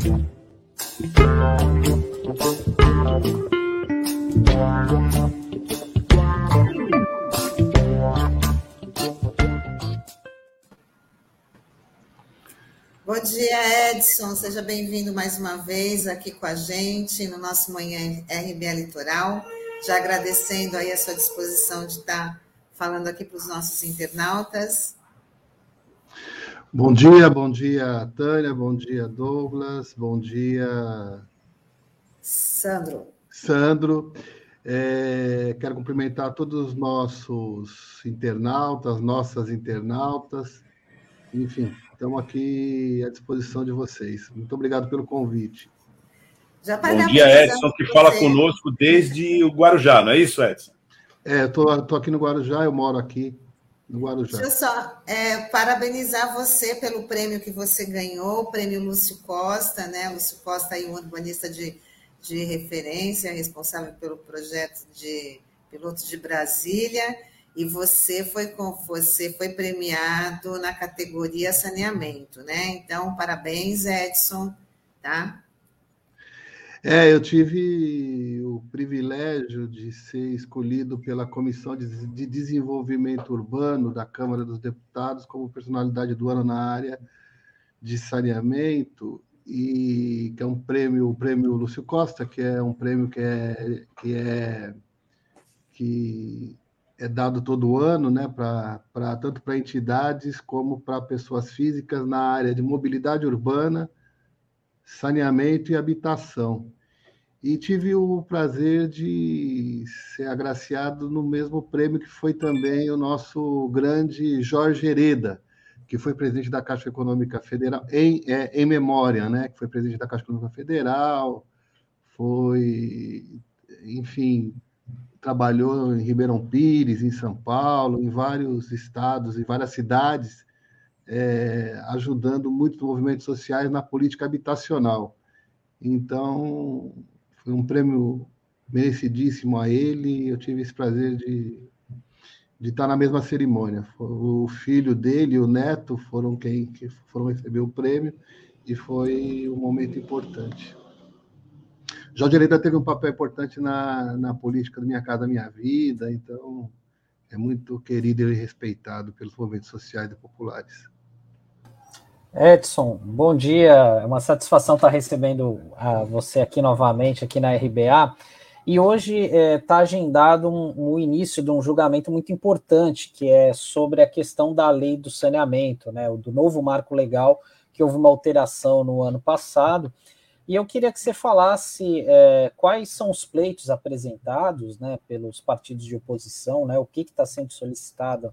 Bom dia, Edson. Seja bem-vindo mais uma vez aqui com a gente no nosso Manhã RBA Litoral. Já agradecendo aí a sua disposição de estar falando aqui para os nossos internautas. Bom dia, bom dia, Tânia, bom dia, Douglas, bom dia, Sandro. Sandro. É, quero cumprimentar todos os nossos internautas, nossas internautas, enfim, estamos aqui à disposição de vocês. Muito obrigado pelo convite. Bom dia, Edson, que fala conosco desde o Guarujá, não é isso, Edson? É, eu tô, aqui no Guarujá, eu moro aqui Guarujá. Deixa eu só é, parabenizar você pelo prêmio que você ganhou, o prêmio Lúcio Costa, né? Lúcio Costa aí, um urbanista de, de referência, responsável pelo projeto de piloto de Brasília, e você foi com você foi premiado na categoria saneamento, né? Então, parabéns, Edson, tá? É, eu tive o privilégio de ser escolhido pela Comissão de Desenvolvimento Urbano da Câmara dos Deputados como personalidade do ano na área de saneamento e que é um prêmio, o prêmio Lúcio Costa, que é um prêmio que é que é que é dado todo ano, né, para tanto para entidades como para pessoas físicas na área de mobilidade urbana saneamento e habitação. E tive o prazer de ser agraciado no mesmo prêmio que foi também o nosso grande Jorge Hereda, que foi presidente da Caixa Econômica Federal, em, é, em memória, né? que foi presidente da Caixa Econômica Federal, foi, enfim, trabalhou em Ribeirão Pires, em São Paulo, em vários estados, em várias cidades, é, ajudando muitos movimentos sociais na política habitacional. Então, foi um prêmio merecidíssimo a ele. Eu tive esse prazer de, de estar na mesma cerimônia. O filho dele o neto foram quem que foram receber o prêmio e foi um momento importante. Jorge Areda teve um papel importante na, na política do Minha Casa Minha Vida, então é muito querido e respeitado pelos movimentos sociais e populares. Edson, bom dia. É uma satisfação estar recebendo a você aqui novamente, aqui na RBA. E hoje está é, tá agendado um, um, início de um julgamento muito importante, que é sobre a questão da lei do saneamento, né, do novo marco legal, que houve uma alteração no ano passado. E eu queria que você falasse é, quais são os pleitos apresentados né, pelos partidos de oposição, né, o que está sendo solicitado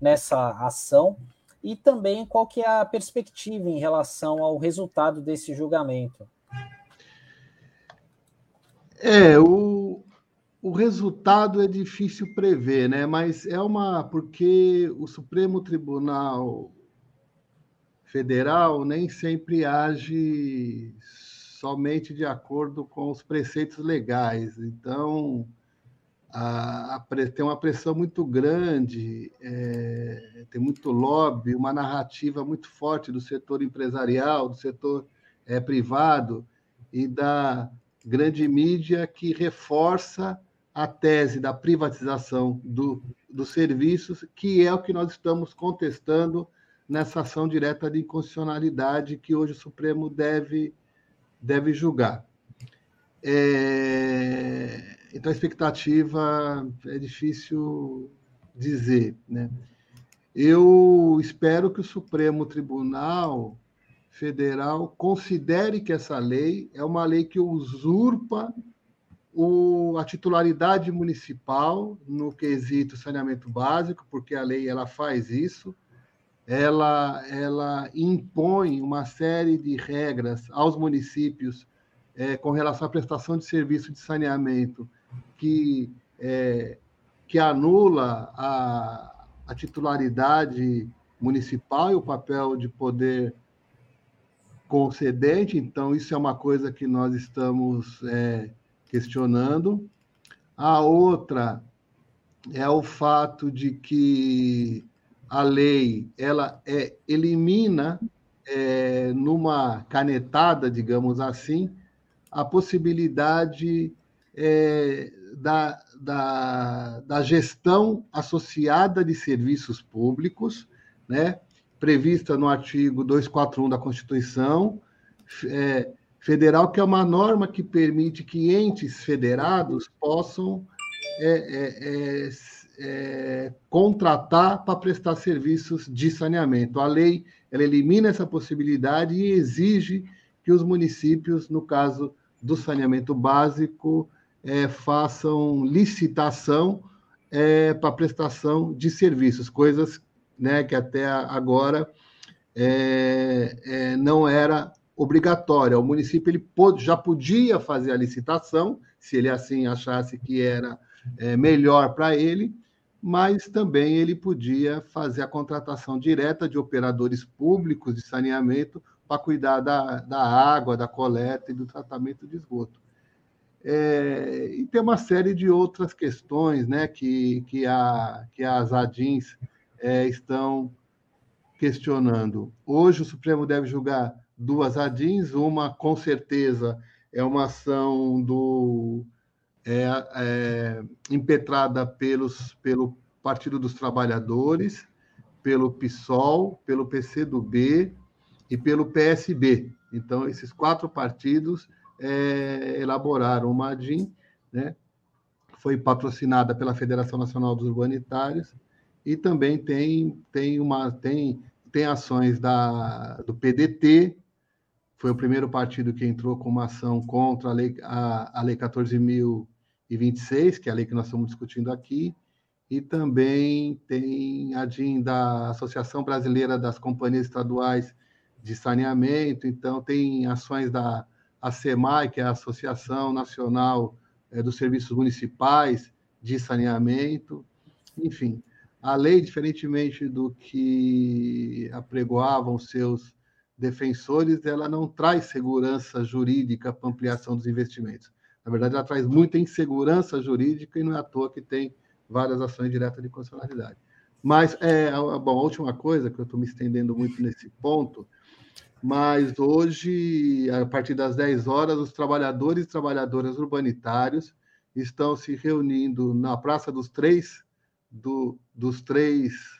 nessa ação e também qual que é a perspectiva em relação ao resultado desse julgamento. É, o, o resultado é difícil prever, né? Mas é uma porque o Supremo Tribunal Federal nem sempre age somente de acordo com os preceitos legais. Então, a, a, tem uma pressão muito grande, é, tem muito lobby, uma narrativa muito forte do setor empresarial, do setor é, privado e da grande mídia que reforça a tese da privatização do, dos serviços, que é o que nós estamos contestando nessa ação direta de inconstitucionalidade que hoje o Supremo deve, deve julgar. É, então, a expectativa é difícil dizer. Né? Eu espero que o Supremo Tribunal Federal considere que essa lei é uma lei que usurpa o, a titularidade municipal no quesito saneamento básico, porque a lei ela faz isso, ela, ela impõe uma série de regras aos municípios é, com relação à prestação de serviço de saneamento que, é, que anula a, a titularidade municipal e o papel de poder concedente, então isso é uma coisa que nós estamos é, questionando. A outra é o fato de que a lei ela é, elimina é, numa canetada, digamos assim, a possibilidade é, da, da, da, gestão associada de serviços públicos, né, prevista no artigo 241 da Constituição é, Federal, que é uma norma que permite que entes federados possam é, é, é, é contratar para prestar serviços de saneamento. A lei ela elimina essa possibilidade e exige que os municípios, no caso do saneamento básico, é, façam licitação é, para prestação de serviços, coisas né, que até agora é, é não era obrigatória. O município ele já podia fazer a licitação, se ele assim achasse que era é, melhor para ele, mas também ele podia fazer a contratação direta de operadores públicos de saneamento para cuidar da, da água, da coleta e do tratamento de esgoto. É, e tem uma série de outras questões né, que, que, a, que as ADINs é, estão questionando. Hoje o Supremo deve julgar duas ADINs, uma com certeza é uma ação do é, é, impetrada pelos, pelo Partido dos Trabalhadores, pelo PSOL, pelo PCdoB e pelo PSB. Então, esses quatro partidos é, elaboraram uma ADIM, né? foi patrocinada pela Federação Nacional dos Urbanitários e também tem, tem, uma, tem, tem ações da, do PDT, foi o primeiro partido que entrou com uma ação contra a lei, a, a lei 14.026, que é a lei que nós estamos discutindo aqui, e também tem a DIN da Associação Brasileira das Companhias Estaduais de Saneamento, então tem ações da ASEMAI, que é a Associação Nacional é, dos Serviços Municipais de Saneamento, enfim. A lei, diferentemente do que apregoavam seus defensores, ela não traz segurança jurídica para ampliação dos investimentos. Na verdade, ela traz muita insegurança jurídica e não é à toa que tem várias ações diretas de constitucionalidade. Mas, é, bom, a última coisa, que eu estou me estendendo muito nesse ponto, mas hoje, a partir das 10 horas, os trabalhadores e trabalhadoras urbanitários estão se reunindo na Praça dos Três, do, dos Três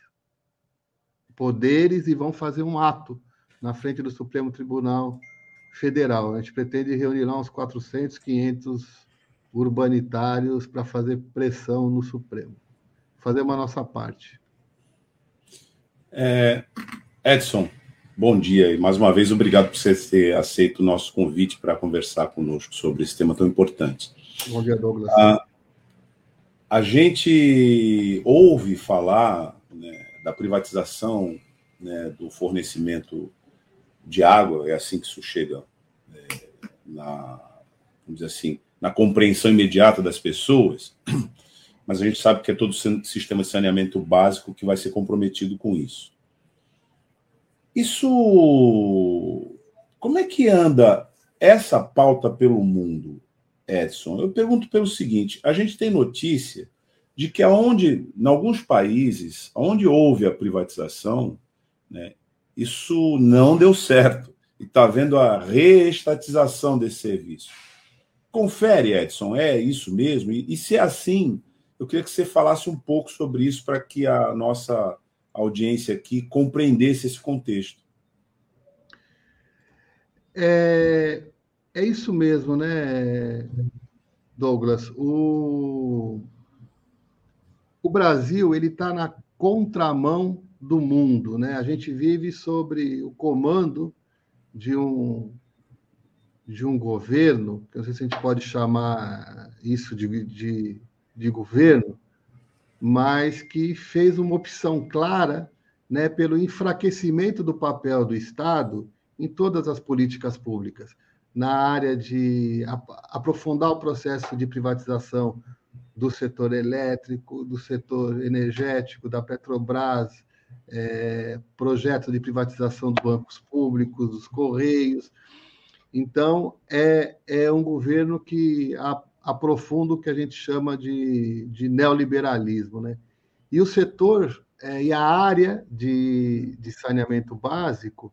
Poderes e vão fazer um ato na frente do Supremo Tribunal Federal. A gente pretende reunir lá uns 400, 500 urbanitários para fazer pressão no Supremo. Fazer uma nossa parte. É, Edson, bom dia e mais uma vez obrigado por você ter aceito o nosso convite para conversar conosco sobre esse tema tão importante. Bom dia, Douglas. A, a gente ouve falar né, da privatização né, do fornecimento de água, é assim que isso chega é, na, vamos dizer assim, na compreensão imediata das pessoas, mas a gente sabe que é todo o sistema de saneamento básico que vai ser comprometido com isso. Isso. Como é que anda essa pauta pelo mundo, Edson? Eu pergunto pelo seguinte: a gente tem notícia de que aonde, em alguns países, onde houve a privatização, né, isso não deu certo. E está havendo a reestatização desse serviço. Confere, Edson, é isso mesmo? E, e se é assim, eu queria que você falasse um pouco sobre isso para que a nossa audiência aqui compreendesse esse contexto. É, é isso mesmo, né, Douglas? O, o Brasil ele está na contramão do mundo. Né? A gente vive sobre o comando de um, de um governo, que não sei se a gente pode chamar isso de, de, de governo, mas que fez uma opção clara né, pelo enfraquecimento do papel do Estado em todas as políticas públicas, na área de aprofundar o processo de privatização do setor elétrico, do setor energético, da Petrobras, é, projetos de privatização dos bancos públicos, dos Correios. Então, é, é um governo que a, aprofunda o que a gente chama de, de neoliberalismo. Né? E o setor é, e a área de, de saneamento básico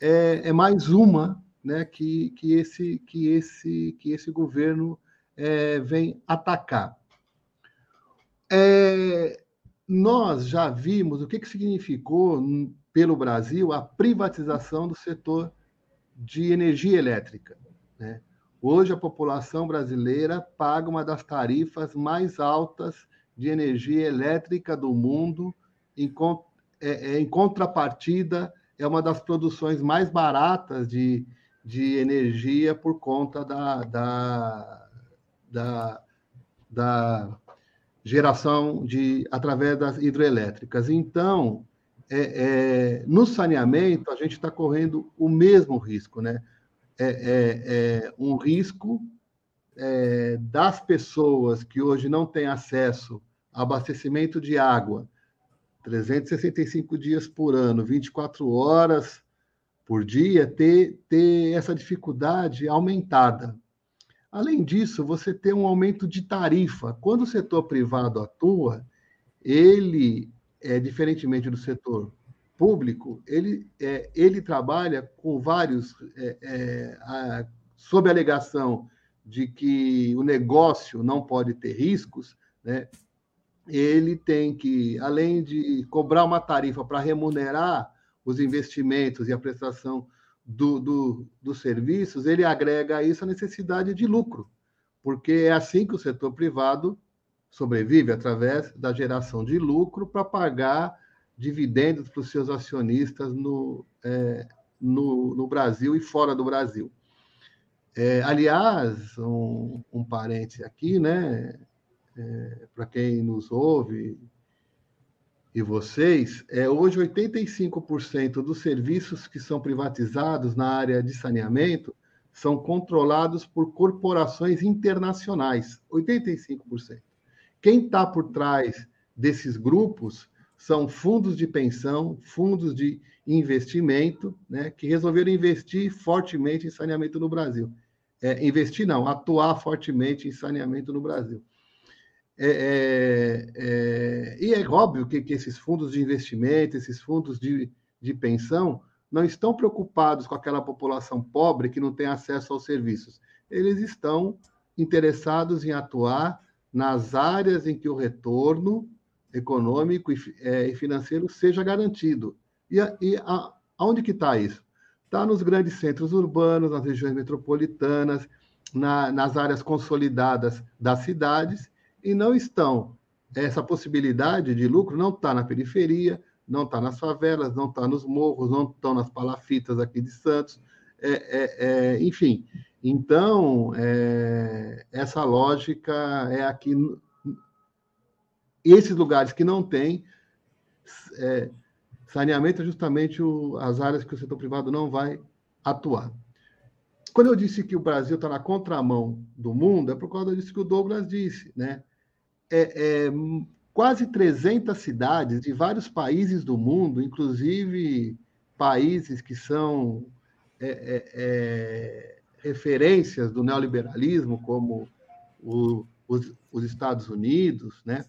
é, é mais uma né, que, que, esse, que, esse, que esse governo é, vem atacar. É, nós já vimos o que, que significou pelo Brasil a privatização do setor de energia elétrica. Né? Hoje, a população brasileira paga uma das tarifas mais altas de energia elétrica do mundo, em, é, é, em contrapartida, é uma das produções mais baratas de, de energia por conta da, da, da, da geração de através das hidrelétricas. Então, é, é, no saneamento, a gente está correndo o mesmo risco, né? É, é, é um risco é, das pessoas que hoje não têm acesso a abastecimento de água 365 dias por ano, 24 horas por dia, ter, ter essa dificuldade aumentada. Além disso, você tem um aumento de tarifa. Quando o setor privado atua, ele, é, diferentemente do setor público, ele, é, ele trabalha com vários, é, é, a, sob a alegação de que o negócio não pode ter riscos, né? ele tem que, além de cobrar uma tarifa para remunerar os investimentos e a prestação do, do, dos serviços, ele agrega a isso a necessidade de lucro, porque é assim que o setor privado sobrevive, através da geração de lucro para pagar dividendos para os seus acionistas no, é, no, no, Brasil e fora do Brasil. É, aliás, um, um parente aqui, né, é, para quem nos ouve e vocês, é, hoje 85% dos serviços que são privatizados na área de saneamento são controlados por corporações internacionais, 85%. Quem está por trás desses grupos são fundos de pensão, fundos de investimento, né, que resolveram investir fortemente em saneamento no Brasil. É, investir não, atuar fortemente em saneamento no Brasil. É, é, é, e é óbvio que, que, esses fundos de investimento, esses fundos de, de pensão, não estão preocupados com aquela população pobre que não tem acesso aos serviços. Eles estão interessados em atuar nas áreas em que o retorno econômico e, é, e financeiro seja garantido. E, e a, aonde que está isso? Está nos grandes centros urbanos, nas regiões metropolitanas, na, nas áreas consolidadas das cidades e não estão. Essa possibilidade de lucro não está na periferia, não está nas favelas, não está nos morros, não estão nas palafitas aqui de Santos, é, é, é, enfim. Então, é, essa lógica é aqui. Esses lugares que não têm é, saneamento é justamente o, as áreas que o setor privado não vai atuar. Quando eu disse que o Brasil está na contramão do mundo, é por causa disso que o Douglas disse, né? é, é, quase 300 cidades de vários países do mundo, inclusive países que são é, é, é referências do neoliberalismo, como o, os, os, Estados Unidos, né,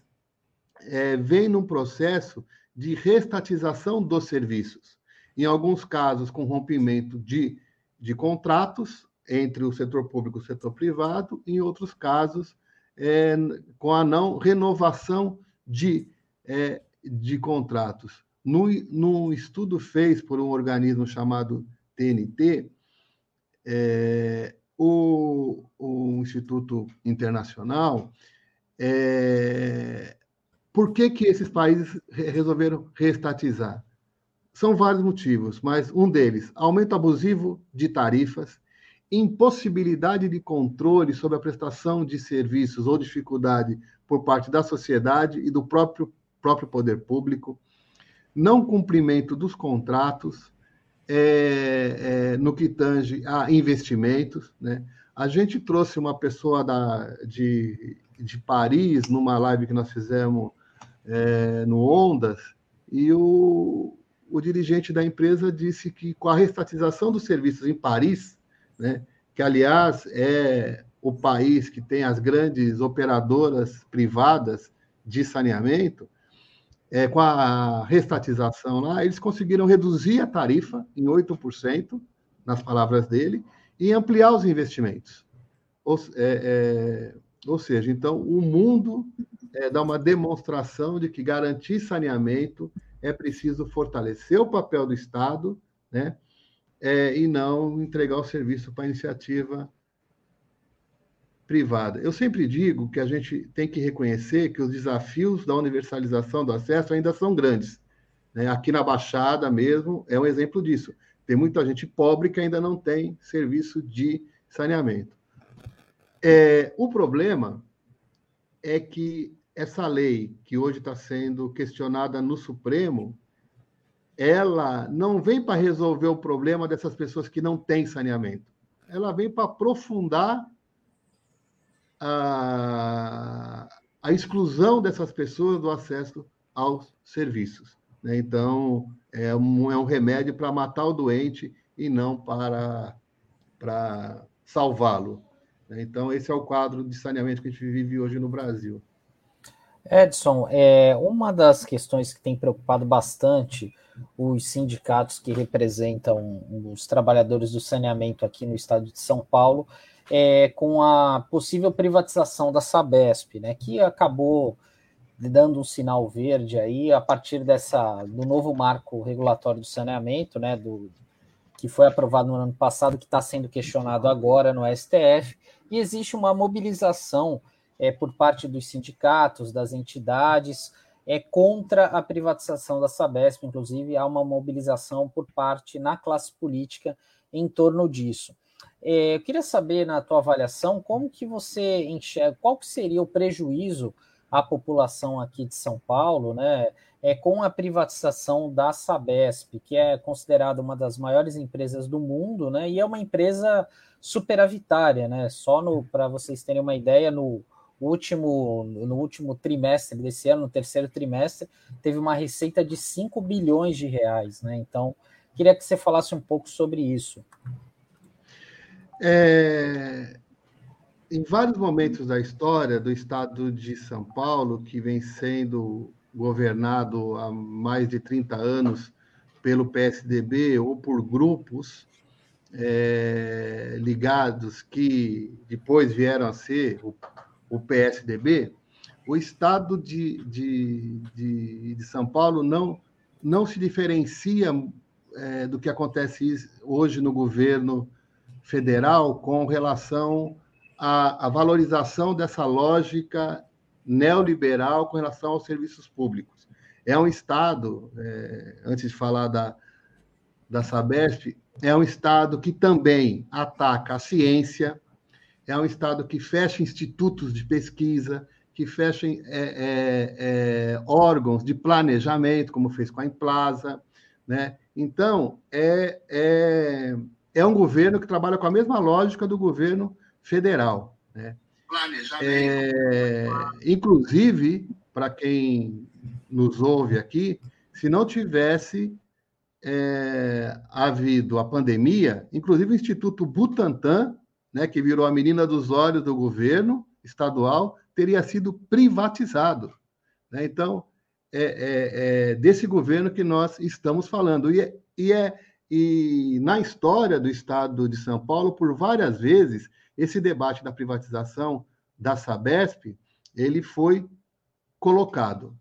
é, vem num processo de restatização dos serviços. Em alguns casos, com rompimento de, de contratos entre o setor público e o setor privado, em outros casos, é, com a não renovação de, é, de contratos. No, no estudo feito por um organismo chamado TNT, é, o, o, Instituto Internacional, é, por que, que esses países resolveram reestatizar? São vários motivos, mas um deles, aumento abusivo de tarifas, impossibilidade de controle sobre a prestação de serviços ou dificuldade por parte da sociedade e do próprio, próprio poder público, não cumprimento dos contratos é, é, no que tange a investimentos. Né? A gente trouxe uma pessoa da, de, de Paris numa live que nós fizemos é, no Ondas e o, o dirigente da empresa disse que com a restatização dos serviços em Paris, né? que, aliás, é o país que tem as grandes operadoras privadas de saneamento, é, com a restatização lá, eles conseguiram reduzir a tarifa em 8%, nas palavras dele, e ampliar os investimentos. Ou, é, é, ou seja, então, o mundo é, uma demonstração de que garantir saneamento é preciso fortalecer o papel do Estado, né? É, e não entregar o serviço para iniciativa privada. Eu sempre digo que a gente tem que reconhecer que os desafios da universalização do acesso ainda são grandes. Né? Aqui na Baixada mesmo é um exemplo disso. Tem muita gente pobre que ainda não tem serviço de saneamento. É, o problema é que essa lei que hoje está sendo questionada no Supremo, ela não vem para resolver o problema dessas pessoas que não têm saneamento. Ela vem para aprofundar a, a exclusão dessas pessoas do acesso aos serviços. Né? Então, é um, é um remédio para matar o doente e não para, para salvá-lo. Né? Então, esse é o quadro de saneamento que a gente vive hoje no Brasil. Edson, é, uma das questões que tem preocupado bastante os sindicatos que representam os trabalhadores do saneamento aqui no estado de São Paulo é, com a possível privatização da Sabesp, né, que acabou dando um sinal verde aí a partir dessa do novo marco regulatório do saneamento, né, do que foi aprovado no ano passado, que está sendo questionado agora no STF, e existe uma mobilização é, por parte dos sindicatos, das entidades, é contra a privatização da Sabesp, inclusive há uma mobilização por parte na classe política em torno disso. É, eu queria saber, na tua avaliação, como que você enxerga, qual que seria o prejuízo à população aqui de São Paulo, né, é, com a privatização da Sabesp, que é considerada uma das maiores empresas do mundo, né, e é uma empresa superavitária, né, só para vocês terem uma ideia, no último, no último trimestre desse ano, no terceiro trimestre, teve uma receita de 5 bilhões de reais, né, então queria que você falasse um pouco sobre isso. É, em vários momentos da história do estado de São Paulo, que vem sendo governado há mais de 30 anos pelo PSDB ou por grupos é, ligados que depois vieram a ser o, o PSDB, o estado de, de, de, de, São Paulo não, não se diferencia é, do que acontece hoje no governo federal com relação à, à valorização dessa lógica neoliberal com relação aos serviços públicos. É um Estado, é, antes de falar da, da Sabesp, é um Estado que também ataca a ciência, é um Estado que fecha institutos de pesquisa, que fecha é, é, é, órgãos de planejamento, como fez com a Implaza. Né? Então, é, é é um governo que trabalha com a mesma lógica do governo federal. Né? É, inclusive, para quem nos ouve aqui, se não tivesse é, havido a pandemia, inclusive o Instituto Butantan, né, que virou a menina dos olhos do governo estadual, teria sido privatizado. Né? Então, é, é, é, desse governo que nós estamos falando. E é, e é e na história do Estado de São Paulo, por várias vezes, esse debate da privatização da Sabesp, ele foi colocado.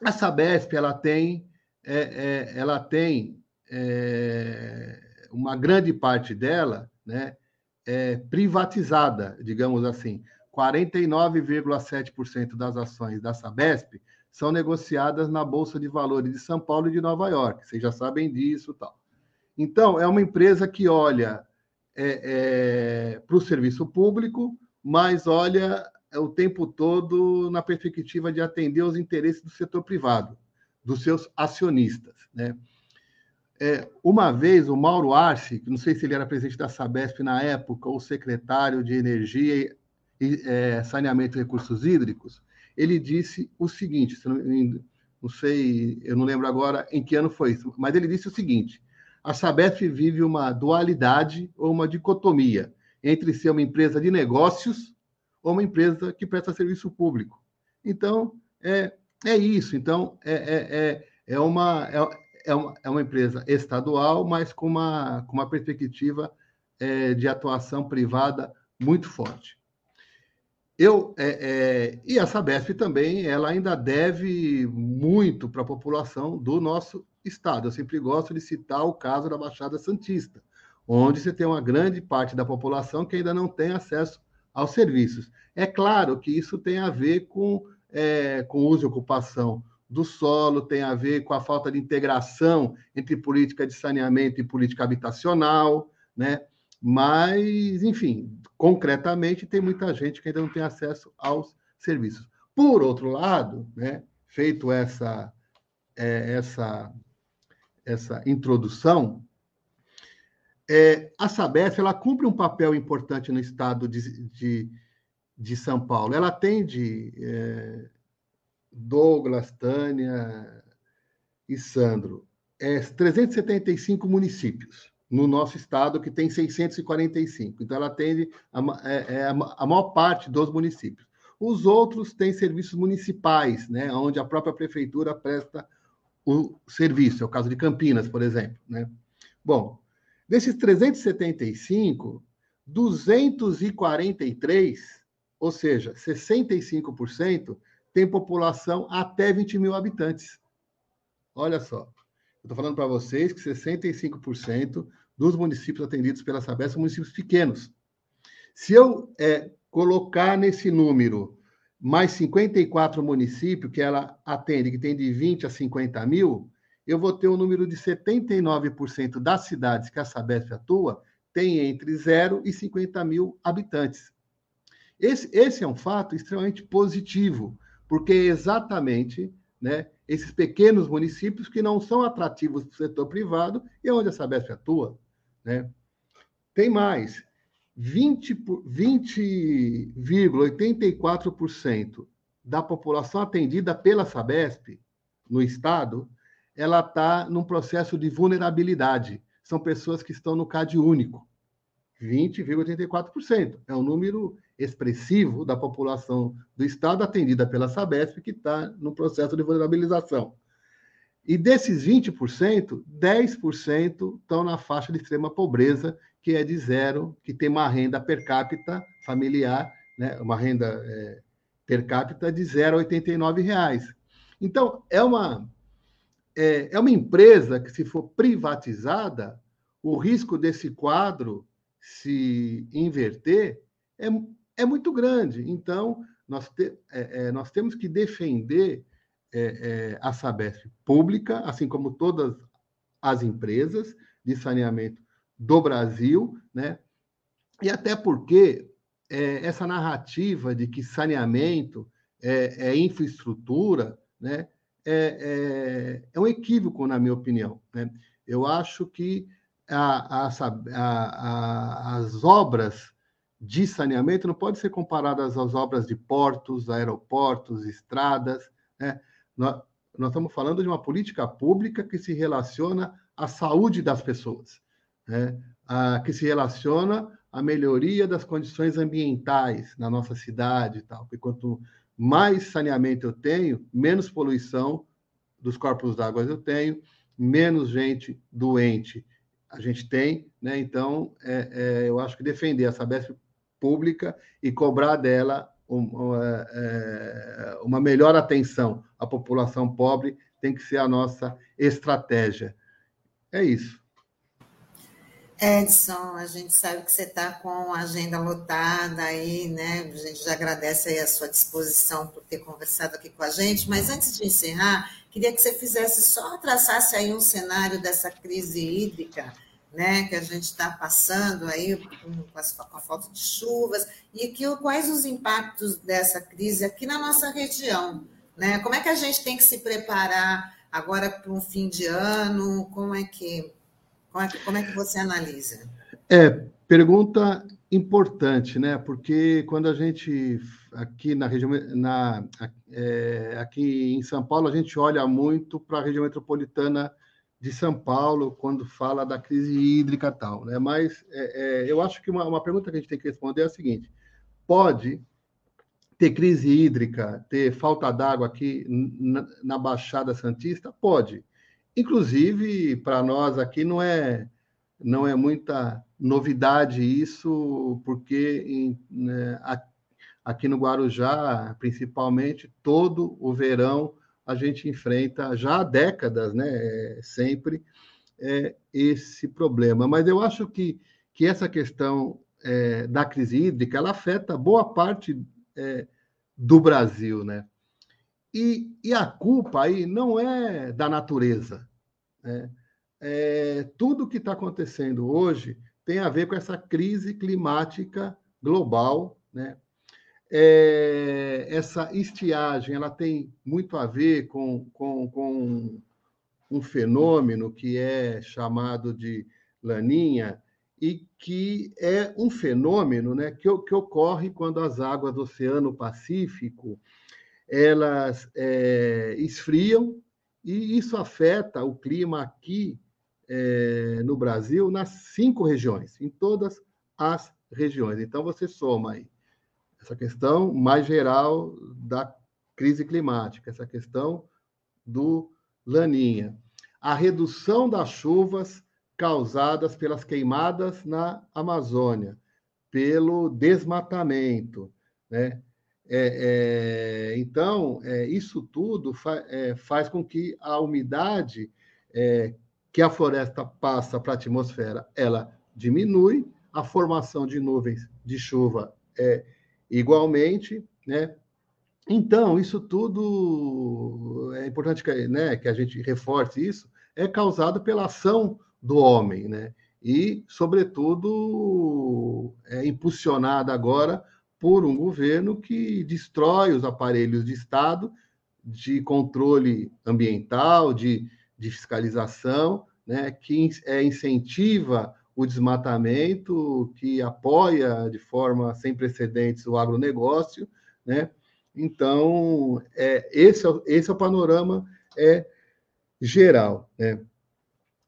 A Sabesp, ela tem, é, é, ela tem é, uma grande parte dela, né, é, privatizada, digamos assim. 49,7% das ações da Sabesp são negociadas na Bolsa de Valores de São Paulo e de Nova York. Vocês já sabem disso, tal. Então, é uma empresa que olha é, é, para o serviço público, mas olha é, o tempo todo na perspectiva de atender os interesses do setor privado, dos seus acionistas. Né? É, uma vez, o Mauro Arce, não sei se ele era presidente da Sabesp na época, ou secretário de Energia e é, Saneamento e Recursos Hídricos, ele disse o seguinte: não, não sei, eu não lembro agora em que ano foi isso, mas ele disse o seguinte a Sabesp vive uma dualidade ou uma dicotomia entre ser uma empresa de negócios ou uma empresa que presta serviço público. Então, é, é isso. Então, é, é, é, é uma, é, é, uma, é uma empresa estadual, mas com uma, com uma perspectiva é, de atuação privada muito forte. Eu, é, é, e a Sabesp também, ela ainda deve muito para a população do nosso estado. Eu sempre gosto de citar o caso da Baixada Santista, onde você tem uma grande parte da população que ainda não tem acesso aos serviços. É claro que isso tem a ver com, é, com uso e ocupação do solo, tem a ver com a falta de integração entre política de saneamento e política habitacional, né? Mas, enfim, concretamente, tem muita gente que ainda não tem acesso aos serviços. Por outro lado, né, feito essa, é, essa, essa introdução, é, a Sabesp ela cumpre um papel importante no estado de, de, de São Paulo. Ela atende é, Douglas, Tânia e Sandro, é, 375 municípios no nosso estado, que tem 645. Então, ela atende a, é, é, a, maior parte dos municípios. Os outros têm serviços municipais, né, onde a própria prefeitura presta o serviço. É o caso de Campinas, por exemplo. Né? Bom, desses 375, 243, ou seja, 65%, tem população até 20 mil habitantes. Olha só. Eu estou falando para vocês que 65% dos municípios atendidos pela Sabesp são municípios pequenos. Se eu é, colocar nesse número mais 54 municípios que ela atende, que tem de 20 a 50 mil, eu vou ter um número de 79% das cidades que a Sabesp atua tem entre 0 e 50 mil habitantes. Esse, esse é um fato extremamente positivo, porque é exatamente né, esses pequenos municípios que não são atrativos para o setor privado e é onde a Sabesp atua. Né? Tem mais, 20,84% 20, da população atendida pela Sabesp no estado, ela está num processo de vulnerabilidade. São pessoas que estão no CAD único. 20,84%. É um número expressivo da população do estado atendida pela Sabesp que está no processo de vulnerabilização. E desses 20%, 10% estão na faixa de extrema pobreza, que é de zero, que tem uma renda per capita familiar, né, uma renda é, per capita de 0,89 reais. Então, é uma, é, é uma empresa que, se for privatizada, o risco desse quadro se inverter é, é muito grande. Então, nós, te, é, é, nós temos que defender é, é, a Sabesp pública, assim como todas as empresas de saneamento do Brasil, né? E até porque é, essa narrativa de que saneamento é, as né? É, um equívoco, na minha opinião. Né? Eu acho que a, a, as obras de saneamento não podem ser comparadas às obras de portos, aeroportos, estradas. Né? Nós, nós estamos falando de uma política pública que se relaciona à saúde das pessoas, né? a, que se relaciona à melhoria das condições ambientais na nossa cidade e tal. Porque quanto mais saneamento eu tenho, menos poluição dos corpos d'água eu tenho, menos gente doente a gente tem, né? Então, é, é, eu acho que defender a Sabesp pública e cobrar dela uma, é, uma melhor atenção à população pobre tem que ser a nossa estratégia. É isso. Edson, a gente sabe que você está com a agenda lotada aí, né? A gente já agradece aí a sua disposição por ter conversado aqui com a gente, mas antes de encerrar, queria que você fizesse só traçasse aí um cenário dessa crise hídrica né, que a gente está passando aí com, com, a falta de chuvas e que quais os impactos dessa crise aqui na nossa região, né? Como é que a gente tem que se preparar agora para um fim de ano? Como é que como é que, como é que você analisa? É pergunta importante, né? Porque quando a gente aqui na região na é, aqui em São Paulo a gente olha muito para a região metropolitana de São Paulo quando fala da crise hídrica e tal, né? Mas é, é, eu acho que uma, uma, pergunta que a gente tem que responder é a seguinte: pode ter crise hídrica, ter falta d'água aqui na, na Baixada Santista? Pode. Inclusive, para nós aqui não é não é muita novidade isso, porque em, né, aqui no Guarujá, principalmente, todo o verão a gente enfrenta já há décadas, né, sempre é, esse problema. Mas eu acho que, que essa questão é, da crise hídrica ela afeta boa parte é, do Brasil, né? E, e, a culpa aí não é da natureza. Né? É, tudo que está acontecendo hoje tem a ver com essa crise climática global, né? É, essa estiagem ela tem muito a ver com, com, com um fenômeno que é chamado de laninha e que é um fenômeno né, que, que ocorre quando as águas do Oceano Pacífico elas é, esfriam e isso afeta o clima aqui é, no Brasil nas cinco regiões, em todas as regiões. Então você soma aí essa questão mais geral da crise climática, essa questão do Laninha, a redução das chuvas causadas pelas queimadas na Amazônia, pelo desmatamento, né? É, é, então, é, isso tudo fa é, faz com que a umidade é, que a floresta passa para a atmosfera, ela diminui, a formação de nuvens de chuva é igualmente, né? Então, isso tudo é importante que, né, que a gente reforce isso, é causado pela ação do homem, né? E, sobretudo, é impulsionada agora por um governo que destrói os aparelhos de Estado de controle ambiental, de, de fiscalização, né, que é, incentiva o desmatamento, que apoia de forma sem precedentes o agronegócio, né? Então, é, esse, é, esse é o panorama é, geral. Né?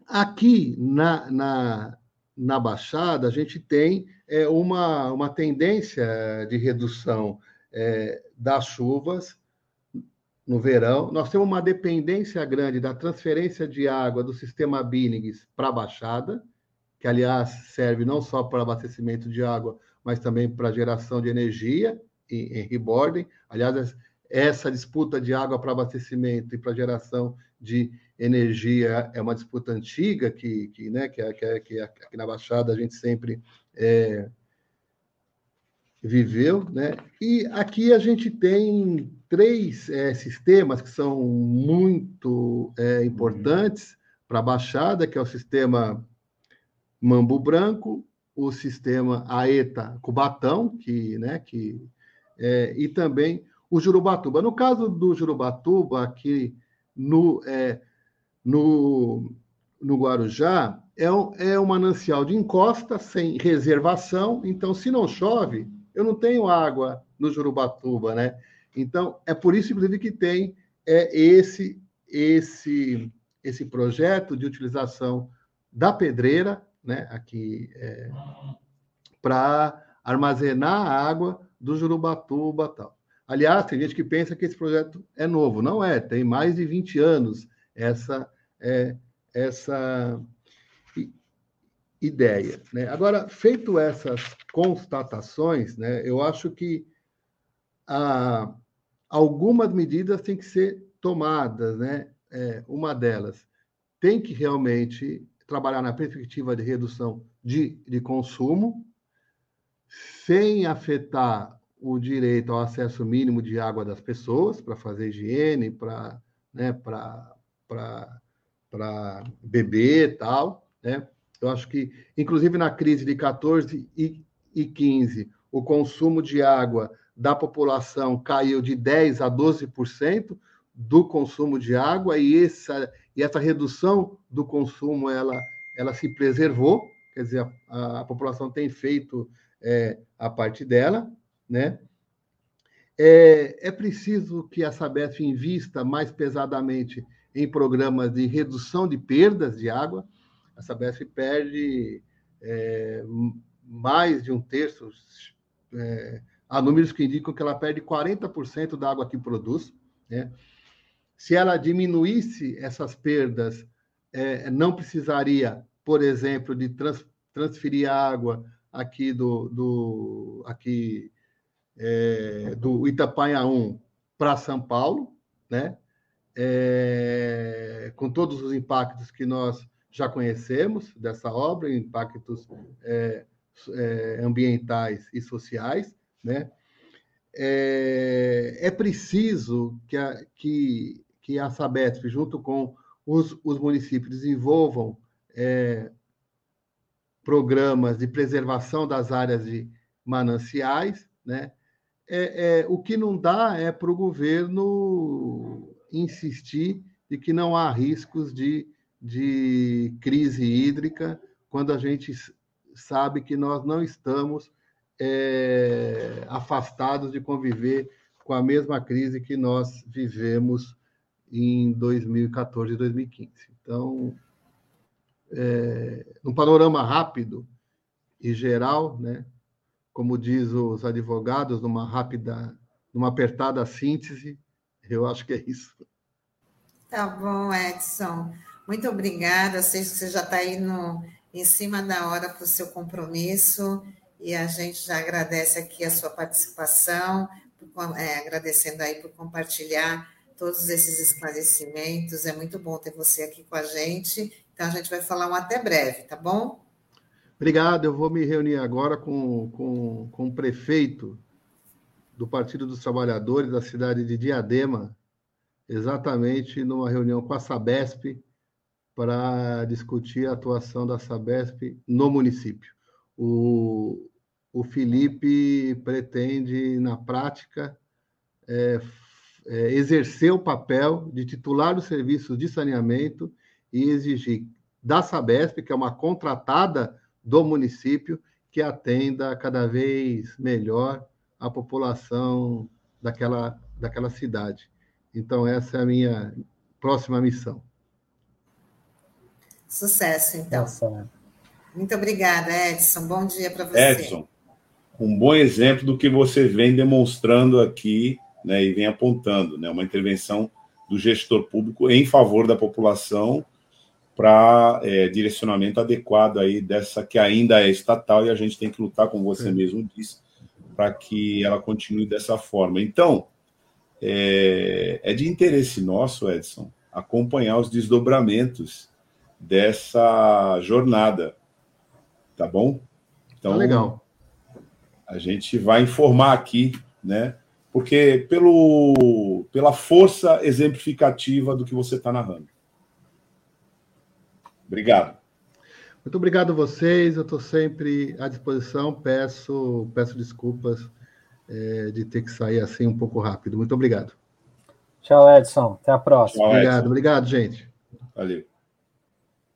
Aqui na, na, na Baixada, a gente tem é, uma, uma tendência de redução é, das chuvas no verão. Nós temos uma dependência grande da transferência de água do sistema Binnings para a Baixada, que, aliás, serve não só para abastecimento de água, mas também para geração de energia em, em rebordem. Aliás, essa disputa de água para abastecimento e para geração de energia é uma disputa antiga que, que, né, que, que, que aqui na Baixada a gente sempre é, viveu, né? E aqui a gente tem três é, sistemas que são muito é, importantes para a Baixada, que é o sistema Mambo Branco, o sistema AETA Cubatão, que, né, que, é, e também o Jurubatuba. No caso do Jurubatuba, aqui no, é, no, no Guarujá, é um, é um manancial de encosta, sem reservação, então, se não chove, eu não tenho água no Jurubatuba, né? Então, é por isso, inclusive, que tem é, esse, esse, esse projeto de utilização da pedreira né, aqui é, para armazenar a água do Jurubatuba tal. Aliás, tem gente que pensa que esse projeto é novo. Não é, tem mais de 20 anos essa, é, essa ideia. Né? Agora, feito essas constatações, né, eu acho que ah, algumas medidas têm que ser tomadas. Né? É, uma delas tem que realmente trabalhar na perspectiva de redução de, de consumo, sem afetar o direito ao acesso mínimo de água das pessoas, para fazer higiene, para né, beber e tal. Né? Eu acho que, inclusive na crise de 14 e, e 15, o consumo de água da população caiu de 10% a 12% do consumo de água, e essa e essa redução do consumo ela, ela se preservou, quer dizer, a, a população tem feito é, a parte dela, né? É, é preciso que a Sabesp invista mais pesadamente em programas de redução de perdas de água. A Sabesp perde é, mais de um terço, é, há números que indicam que ela perde 40% da água que produz. Né? Se ela diminuísse essas perdas, é, não precisaria, por exemplo, de trans, transferir água aqui do, do aqui é, do para São Paulo, né? É, com todos os impactos que nós já conhecemos dessa obra, impactos é, é, ambientais e sociais, né? É, é preciso que a, que, que a Sabesp, junto com os, os municípios, desenvolvam é, programas de preservação das áreas de mananciais, né? É, é, o que não dá é para o governo insistir de que não há riscos de de crise hídrica, quando a gente sabe que nós não estamos é, afastados de conviver com a mesma crise que nós vivemos em 2014 e 2015. Então, é, panorama rápido e geral, né, como diz os advogados, numa rápida, numa apertada síntese, eu acho que é isso. Tá bom, Edson. Muito obrigada. Sei que você já está aí no, em cima da hora para o seu compromisso e a gente já agradece aqui a sua participação, é, agradecendo aí por compartilhar todos esses esclarecimentos. É muito bom ter você aqui com a gente. Então, a gente vai falar um até breve, tá bom? Obrigado. Eu vou me reunir agora com, com, com o prefeito do Partido dos Trabalhadores da cidade de Diadema, exatamente numa reunião com a Sabesp, para discutir a atuação da Sabesp no município. O, o Felipe pretende, na prática, é, é, exercer o papel de titular dos serviços de saneamento e exigir da Sabesp, que é uma contratada do município, que atenda cada vez melhor a população daquela, daquela cidade. Então, essa é a minha próxima missão. Sucesso, então. Nossa. Muito obrigada, Edson. Bom dia para você. Edson, um bom exemplo do que você vem demonstrando aqui né, e vem apontando, né, uma intervenção do gestor público em favor da população para é, direcionamento adequado aí dessa que ainda é estatal e a gente tem que lutar, como você mesmo disse, para que ela continue dessa forma. Então, é, é de interesse nosso, Edson, acompanhar os desdobramentos dessa jornada. Tá bom? Então, tá legal. A gente vai informar aqui, né? Porque pelo, pela força exemplificativa do que você está narrando. Obrigado. Muito obrigado a vocês. Eu estou sempre à disposição. Peço, peço desculpas é, de ter que sair assim um pouco rápido. Muito obrigado. Tchau, Edson. Até a próxima. Tchau, obrigado, obrigado, gente. Valeu.